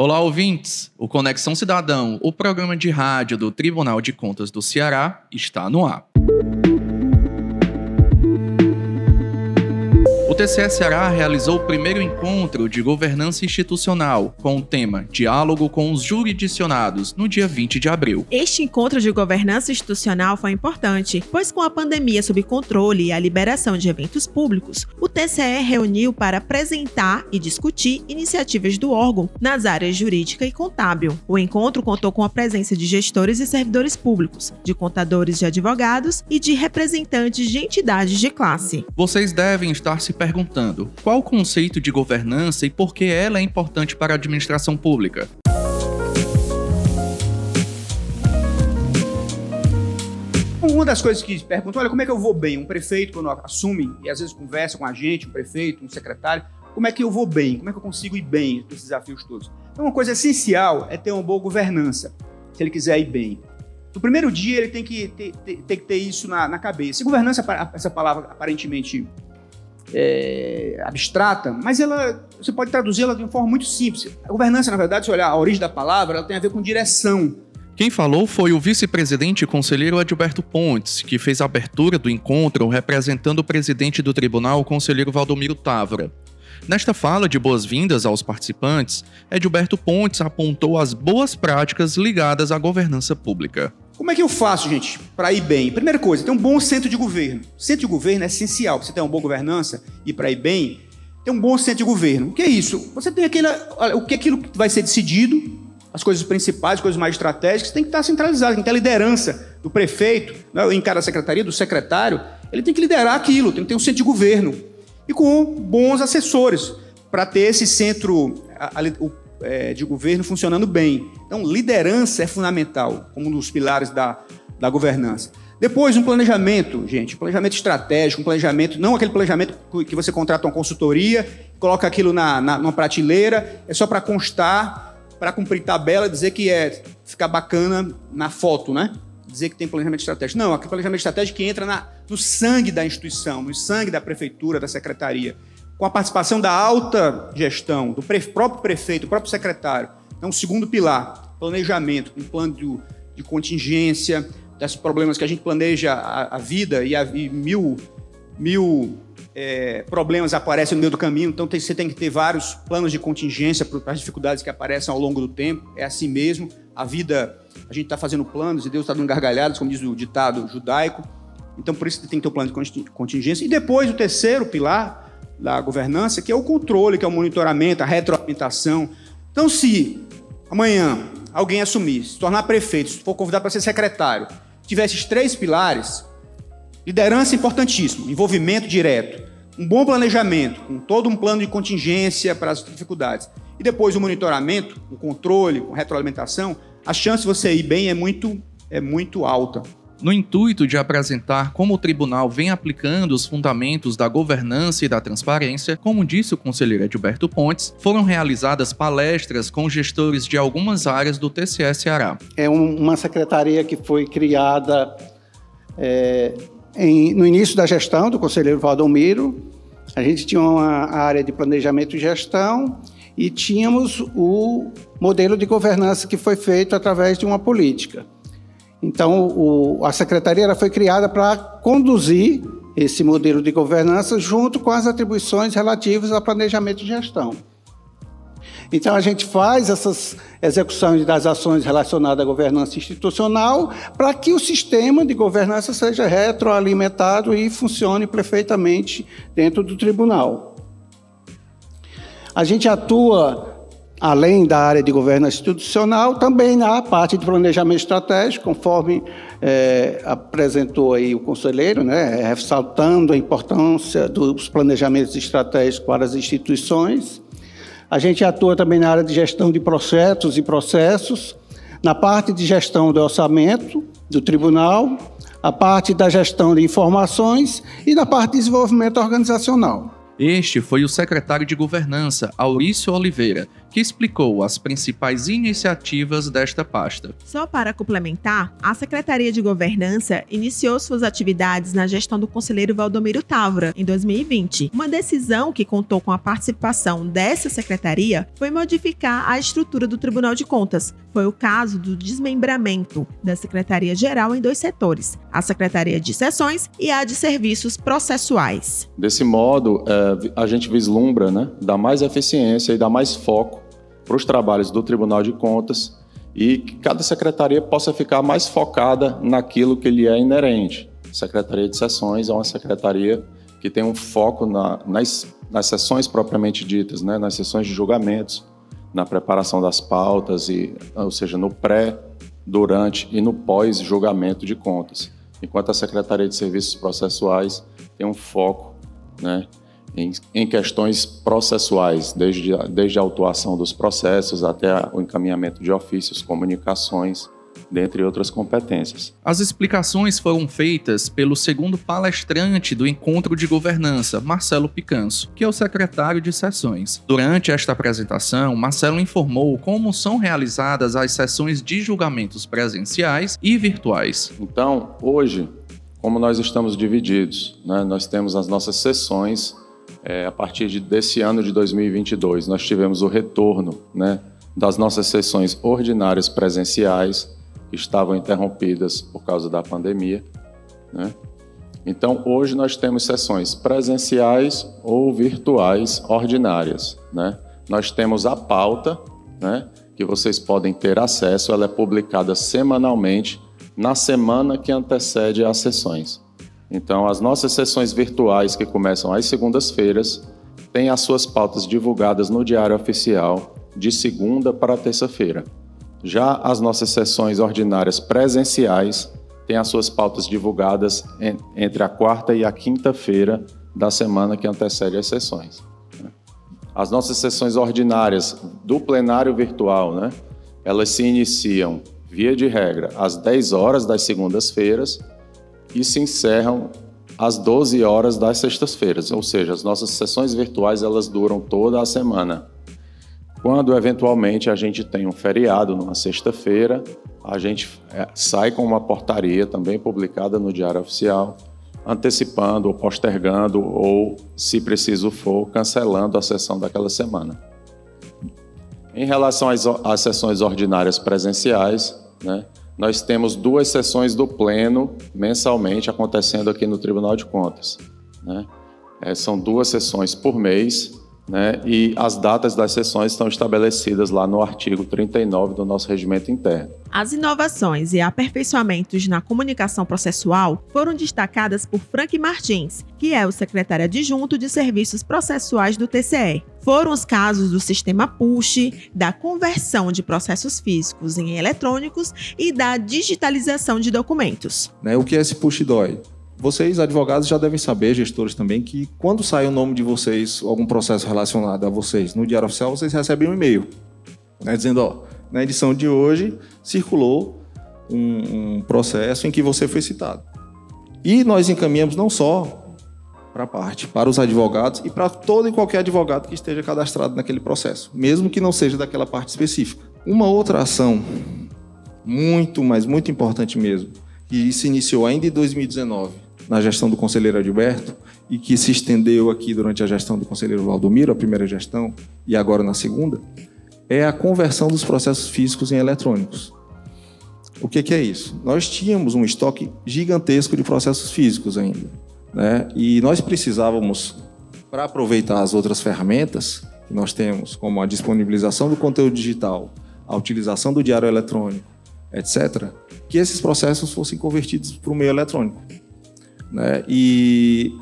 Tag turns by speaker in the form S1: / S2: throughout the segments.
S1: Olá, ouvintes! O Conexão Cidadão, o programa de rádio do Tribunal de Contas do Ceará, está no ar. TCE Ceará realizou o primeiro encontro de governança institucional com o tema Diálogo com os Jurisdicionados no dia 20 de abril.
S2: Este encontro de governança institucional foi importante, pois com a pandemia sob controle e a liberação de eventos públicos, o TCE reuniu para apresentar e discutir iniciativas do órgão nas áreas jurídica e contábil. O encontro contou com a presença de gestores e servidores públicos, de contadores de advogados e de representantes de entidades de classe.
S1: Vocês devem estar se perguntando perguntando qual o conceito de governança e por que ela é importante para a administração pública.
S3: Uma das coisas que perguntam, olha, como é que eu vou bem? Um prefeito, quando assume, e às vezes conversa com a gente, um prefeito, um secretário, como é que eu vou bem? Como é que eu consigo ir bem nesses desafios todos? Então, uma coisa essencial é ter uma boa governança, se ele quiser ir bem. No primeiro dia, ele tem que ter, ter, ter que ter isso na, na cabeça. E governança, essa palavra aparentemente é, abstrata, mas ela você pode traduzi-la de uma forma muito simples. A governança, na verdade, se olhar a origem da palavra, ela tem a ver com direção.
S1: Quem falou foi o vice-presidente e conselheiro Adilberto Pontes, que fez a abertura do encontro representando o presidente do tribunal, o conselheiro Valdomiro Távora. Nesta fala de boas-vindas aos participantes, Edilberto Pontes apontou as boas práticas ligadas à governança pública.
S3: Como é que eu faço, gente, para ir bem? Primeira coisa, ter um bom centro de governo. Centro de governo é essencial para você ter uma boa governança e para ir bem. Ter um bom centro de governo. O que é isso? Você tem aquele, o que é aquilo que vai ser decidido, as coisas principais, as coisas mais estratégicas, tem que estar centralizado, tem que ter a liderança do prefeito, né, em cada secretaria, do secretário, ele tem que liderar aquilo, tem que ter um centro de governo. E com bons assessores, para ter esse centro, a, a, o é, de governo funcionando bem. Então, liderança é fundamental, como um dos pilares da, da governança. Depois, um planejamento, gente, um planejamento estratégico, um planejamento, não aquele planejamento que você contrata uma consultoria, coloca aquilo na, na numa prateleira, é só para constar, para cumprir tabela, dizer que é ficar bacana na foto, né? Dizer que tem planejamento estratégico. Não, aquele planejamento estratégico que entra na, no sangue da instituição, no sangue da prefeitura, da secretaria com a participação da alta gestão, do pre próprio prefeito, do próprio secretário. Então, o segundo pilar, planejamento, um plano de, de contingência, desses problemas que a gente planeja a, a vida e, a, e, mil, mil é, problemas aparecem no meio do caminho, então tem, você tem que ter vários planos de contingência para as dificuldades que aparecem ao longo do tempo. É assim mesmo. A vida, a gente está fazendo planos e Deus está dando gargalhadas, como diz o ditado judaico. Então, por isso tem que ter o um plano de contingência. E depois, o terceiro pilar, da governança, que é o controle, que é o monitoramento, a retroalimentação. Então, se amanhã alguém assumir, se tornar prefeito, se for convidado para ser secretário, tiver esses três pilares, liderança importantíssimo, envolvimento direto, um bom planejamento, com todo um plano de contingência para as dificuldades, e depois o monitoramento, o controle, com retroalimentação, a chance de você ir bem é muito, é muito alta.
S1: No intuito de apresentar como o tribunal vem aplicando os fundamentos da governança e da transparência, como disse o conselheiro Edilberto Pontes, foram realizadas palestras com gestores de algumas áreas do TCE Ceará.
S4: É uma secretaria que foi criada é, em, no início da gestão do conselheiro Valdomiro. A gente tinha uma área de planejamento e gestão e tínhamos o modelo de governança que foi feito através de uma política. Então, o, a secretaria ela foi criada para conduzir esse modelo de governança junto com as atribuições relativas ao planejamento e gestão. Então, a gente faz essas execuções das ações relacionadas à governança institucional para que o sistema de governança seja retroalimentado e funcione perfeitamente dentro do tribunal. A gente atua além da área de governança institucional, também na parte de planejamento estratégico, conforme é, apresentou aí o conselheiro, né, ressaltando a importância dos planejamentos estratégicos para as instituições. A gente atua também na área de gestão de processos e processos, na parte de gestão do orçamento do tribunal, a parte da gestão de informações e na parte de desenvolvimento organizacional.
S1: Este foi o secretário de Governança, Aurício Oliveira, que explicou as principais iniciativas desta pasta.
S2: Só para complementar, a Secretaria de Governança iniciou suas atividades na gestão do conselheiro Valdomiro Távora em 2020. Uma decisão que contou com a participação dessa secretaria foi modificar a estrutura do Tribunal de Contas. Foi o caso do desmembramento da Secretaria-Geral em dois setores: a Secretaria de Sessões e a de Serviços Processuais.
S5: Desse modo, é, a gente vislumbra né, dar mais eficiência e dar mais foco para os trabalhos do Tribunal de Contas e que cada secretaria possa ficar mais focada naquilo que lhe é inerente. Secretaria de Sessões é uma secretaria que tem um foco na, nas, nas sessões propriamente ditas, né, nas sessões de julgamentos, na preparação das pautas, e, ou seja, no pré, durante e no pós-julgamento de contas. Enquanto a Secretaria de Serviços Processuais tem um foco né, em, em, questões processuais, desde, desde a autuação dos processos até o encaminhamento de ofícios, comunicações dentre outras competências.
S1: As explicações foram feitas pelo segundo palestrante do encontro de governança, Marcelo Picanso, que é o secretário de sessões. Durante esta apresentação, Marcelo informou como são realizadas as sessões de julgamentos presenciais e virtuais.
S5: Então, hoje, como nós estamos divididos, né, nós temos as nossas sessões é, a partir de, desse ano de 2022. Nós tivemos o retorno né, das nossas sessões ordinárias presenciais que estavam interrompidas por causa da pandemia. Né? Então, hoje nós temos sessões presenciais ou virtuais ordinárias. Né? Nós temos a pauta, né, que vocês podem ter acesso, ela é publicada semanalmente na semana que antecede as sessões. Então, as nossas sessões virtuais, que começam às segundas-feiras, têm as suas pautas divulgadas no Diário Oficial de segunda para terça-feira. Já as nossas sessões ordinárias presenciais têm as suas pautas divulgadas entre a quarta e a quinta-feira da semana que antecede as sessões. Né? As nossas sessões ordinárias do plenário virtual, né, elas se iniciam, via de regra, às 10 horas das segundas-feiras e se encerram às 12 horas das sextas-feiras, ou seja, as nossas sessões virtuais elas duram toda a semana. Quando eventualmente a gente tem um feriado numa sexta-feira, a gente é, sai com uma portaria também publicada no Diário Oficial, antecipando ou postergando ou, se preciso for, cancelando a sessão daquela semana. Em relação às, às sessões ordinárias presenciais, né, nós temos duas sessões do Pleno mensalmente acontecendo aqui no Tribunal de Contas. Né? É, são duas sessões por mês, né? E as datas das sessões estão estabelecidas lá no artigo 39 do nosso regimento interno.
S2: As inovações e aperfeiçoamentos na comunicação processual foram destacadas por Frank Martins, que é o secretário adjunto de Serviços Processuais do TCE. Foram os casos do sistema PUSH, da conversão de processos físicos em eletrônicos e da digitalização de documentos.
S6: Né, o que é esse PUSH dói? Vocês, advogados, já devem saber, gestores também, que quando sai o nome de vocês, algum processo relacionado a vocês no Diário Oficial, vocês recebem um e-mail, né, dizendo, ó, na edição de hoje circulou um, um processo em que você foi citado. E nós encaminhamos não só para a parte, para os advogados e para todo e qualquer advogado que esteja cadastrado naquele processo, mesmo que não seja daquela parte específica. Uma outra ação muito, mas muito importante mesmo, que se iniciou ainda em 2019, na gestão do conselheiro Adilberto e que se estendeu aqui durante a gestão do conselheiro Valdomiro, a primeira gestão, e agora na segunda, é a conversão dos processos físicos em eletrônicos. O que, que é isso? Nós tínhamos um estoque gigantesco de processos físicos ainda. Né? E nós precisávamos, para aproveitar as outras ferramentas que nós temos, como a disponibilização do conteúdo digital, a utilização do diário eletrônico, etc., que esses processos fossem convertidos para o meio eletrônico. Né? E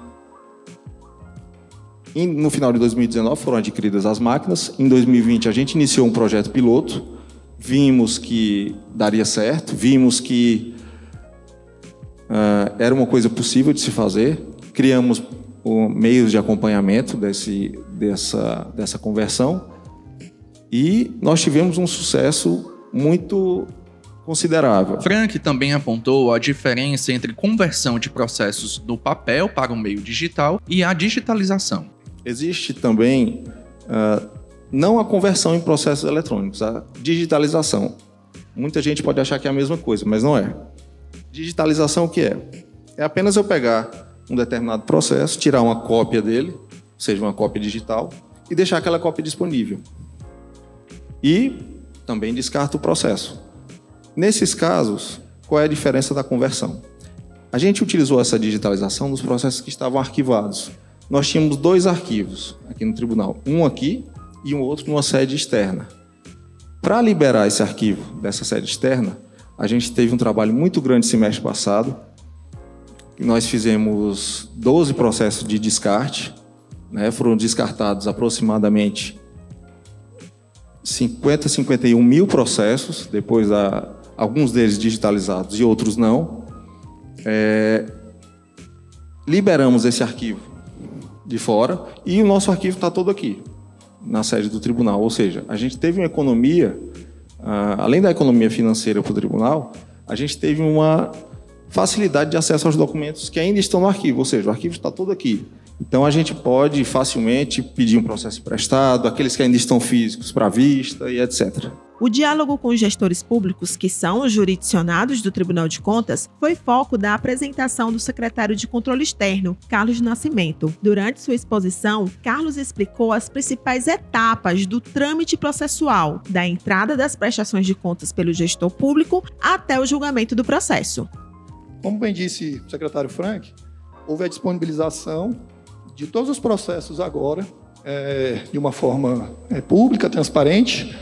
S6: no final de 2019 foram adquiridas as máquinas. Em 2020 a gente iniciou um projeto piloto. Vimos que daria certo, vimos que uh, era uma coisa possível de se fazer. Criamos meios de acompanhamento desse, dessa, dessa conversão e nós tivemos um sucesso muito considerável.
S1: Frank também apontou a diferença entre conversão de processos do papel para o meio digital e a digitalização.
S6: Existe também, uh, Não a conversão em processos eletrônicos, a digitalização. Muita gente pode achar que é a mesma coisa, mas não é. Digitalização o que é? É apenas eu pegar um determinado processo, tirar uma cópia dele, ou seja, uma cópia digital, e deixar aquela cópia disponível. E também descarta o processo. Nesses casos, qual é a diferença da conversão? A gente utilizou essa digitalização nos processos que estavam arquivados. Nós tínhamos dois arquivos aqui no tribunal, um aqui e um outro numa sede externa. Para liberar esse arquivo dessa sede externa, a gente teve um trabalho muito grande semestre passado. Nós fizemos 12 processos de descarte, né? foram descartados aproximadamente 50, 51 mil processos, depois da, alguns deles digitalizados e outros não. É, liberamos esse arquivo de fora e o nosso arquivo está todo aqui, na sede do tribunal. Ou seja, a gente teve uma economia, uh, além da economia financeira para o tribunal, a gente teve uma facilidade de acesso aos documentos que ainda estão no arquivo, ou seja, o arquivo está todo aqui. Então a gente pode facilmente pedir um processo emprestado, aqueles que ainda estão físicos para vista e etc.
S2: O diálogo com os gestores públicos, que são os jurisdicionados do Tribunal de Contas, foi foco da apresentação do secretário de Controle Externo, Carlos Nascimento. Durante sua exposição, Carlos explicou as principais etapas do trâmite processual, da entrada das prestações de contas pelo gestor público até o julgamento do processo.
S7: Como bem disse o secretário Frank, houve a disponibilização de todos os processos agora, é, de uma forma é, pública, transparente,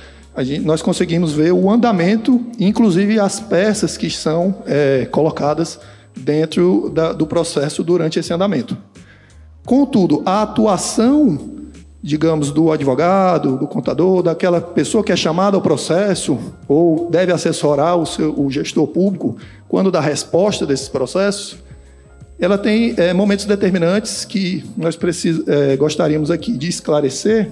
S7: gente, nós conseguimos ver o andamento, inclusive as peças que são é, colocadas dentro da, do processo durante esse andamento. Contudo, a atuação, digamos, do advogado, do contador, daquela pessoa que é chamada ao processo ou deve assessorar o, seu, o gestor público quando dá resposta desses processos, ela tem é, momentos determinantes que nós precis, é, gostaríamos aqui de esclarecer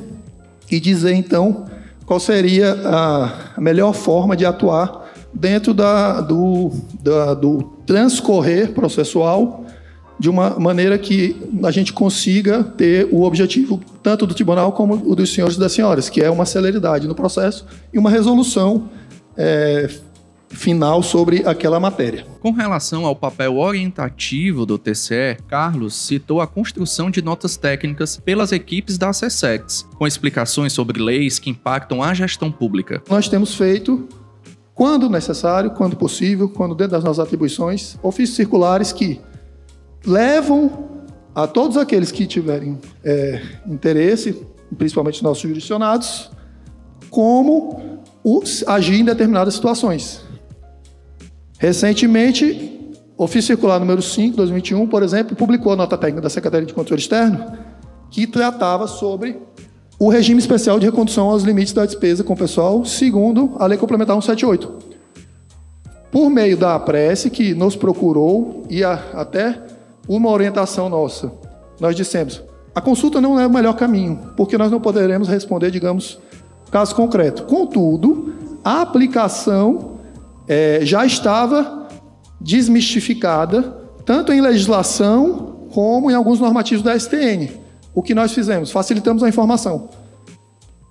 S7: e dizer, então, qual seria a melhor forma de atuar dentro da, do, da, do transcorrer processual de uma maneira que a gente consiga ter o objetivo tanto do tribunal como o dos senhores e das senhoras, que é uma celeridade no processo e uma resolução é, final sobre aquela matéria.
S1: Com relação ao papel orientativo do TCE, Carlos citou a construção de notas técnicas pelas equipes da SESEX, com explicações sobre leis que impactam a gestão pública.
S7: Nós temos feito, quando necessário, quando possível, quando dentro das nossas atribuições, ofícios circulares que levam a todos aqueles que tiverem é, interesse, principalmente nossos jurisdicionados, como os, agir em determinadas situações. Recentemente, Ofício Circular número 5, 2021, por exemplo, publicou a nota técnica da Secretaria de Controle Externo que tratava sobre o regime especial de recondução aos limites da despesa com o pessoal, segundo a Lei Complementar 178. Por meio da prece que nos procurou e a, até uma orientação nossa, nós dissemos: a consulta não é o melhor caminho, porque nós não poderemos responder, digamos, caso concreto. Contudo, a aplicação é, já estava desmistificada, tanto em legislação como em alguns normativos da STN. O que nós fizemos? Facilitamos a informação.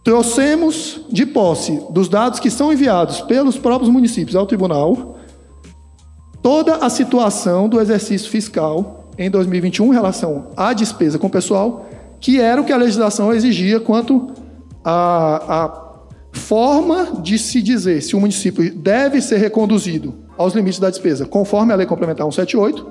S7: Trouxemos de posse dos dados que são enviados pelos próprios municípios ao tribunal toda a situação do exercício fiscal em 2021 em relação à despesa com o pessoal, que era o que a legislação exigia quanto a, a forma de se dizer se o município deve ser reconduzido aos limites da despesa conforme a Lei Complementar 178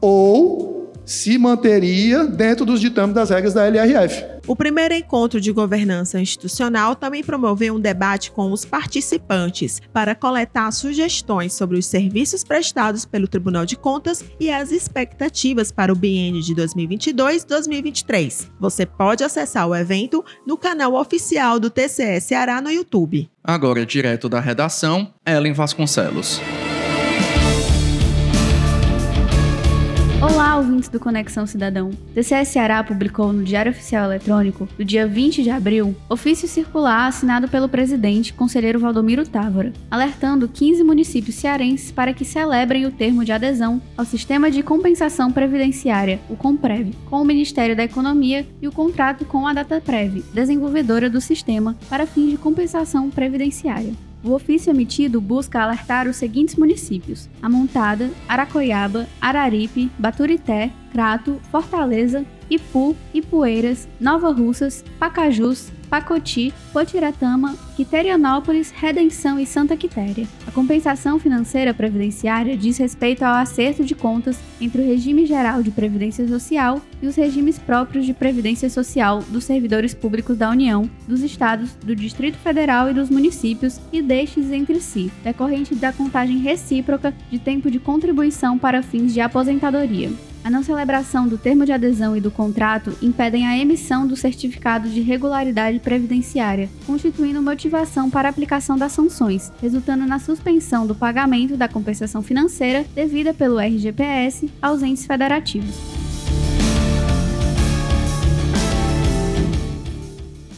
S7: ou se manteria dentro dos ditames das regras da LRF.
S2: O primeiro encontro de governança institucional também promoveu um debate com os participantes para coletar sugestões sobre os serviços prestados pelo Tribunal de Contas e as expectativas para o biênio de 2022-2023. Você pode acessar o evento no canal oficial do TCS Ceará no YouTube.
S1: Agora, direto da redação, Ellen Vasconcelos.
S8: Olá, ouvintes do Conexão Cidadão. TCE Ceará publicou no Diário Oficial Eletrônico, do dia 20 de abril, ofício circular assinado pelo presidente, conselheiro Valdomiro Távora, alertando 15 municípios cearenses para que celebrem o termo de adesão ao Sistema de Compensação Previdenciária, o COMPREV, com o Ministério da Economia e o contrato com a DataPrev, desenvolvedora do sistema, para fins de compensação previdenciária. O ofício emitido busca alertar os seguintes municípios: Amontada, Aracoiaba, Araripe, Baturité, Crato, Fortaleza, Ipu, Ipueiras, Nova Russas, Pacajus, Pacoti, Potiratama, Quiterianópolis, Redenção e Santa Quitéria. Compensação financeira previdenciária diz respeito ao acerto de contas entre o regime geral de previdência social e os regimes próprios de previdência social dos servidores públicos da União, dos estados, do Distrito Federal e dos municípios e destes entre si, decorrente da contagem recíproca de tempo de contribuição para fins de aposentadoria. A não celebração do termo de adesão e do contrato impedem a emissão do certificado de regularidade previdenciária, constituindo motivação para a aplicação das sanções, resultando na suspensão do pagamento da compensação financeira devida pelo RGPS aos entes federativos.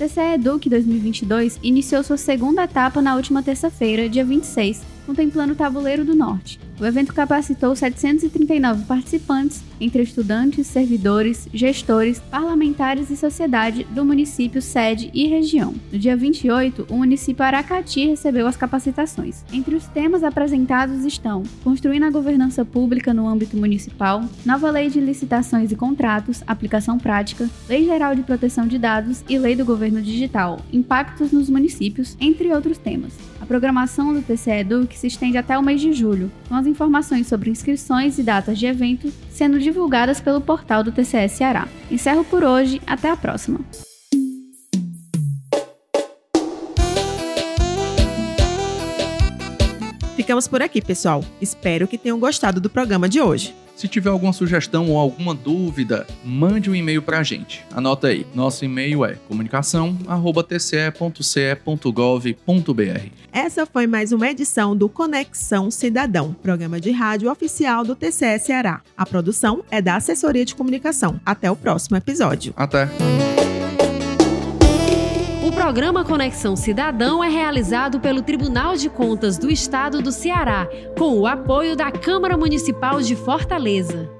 S8: TCE Educ 2022 iniciou sua segunda etapa na última terça-feira, dia 26, contemplando o Tabuleiro do Norte, o evento capacitou 739 participantes, entre estudantes, servidores, gestores, parlamentares e sociedade do município sede e região. No dia 28, o município Aracati recebeu as capacitações. Entre os temas apresentados estão construindo a governança pública no âmbito municipal, nova lei de licitações e contratos, aplicação prática, lei geral de proteção de dados e lei do governo digital, impactos nos municípios, entre outros temas. A programação do TCE Educ se estende até o mês de julho, com as informações sobre inscrições e datas de evento sendo divulgadas pelo portal do TCE Ceará. Encerro por hoje, até a próxima.
S2: Ficamos por aqui, pessoal. Espero que tenham gostado do programa de hoje.
S1: Se tiver alguma sugestão ou alguma dúvida, mande um e-mail para a gente. Anota aí. Nosso e-mail é comunicação@tce.ce.gov.br.
S2: Essa foi mais uma edição do Conexão Cidadão, programa de rádio oficial do TCE Ceará. A produção é da Assessoria de Comunicação. Até o próximo episódio.
S1: Até.
S9: O programa Conexão Cidadão é realizado pelo Tribunal de Contas do Estado do Ceará, com o apoio da Câmara Municipal de Fortaleza.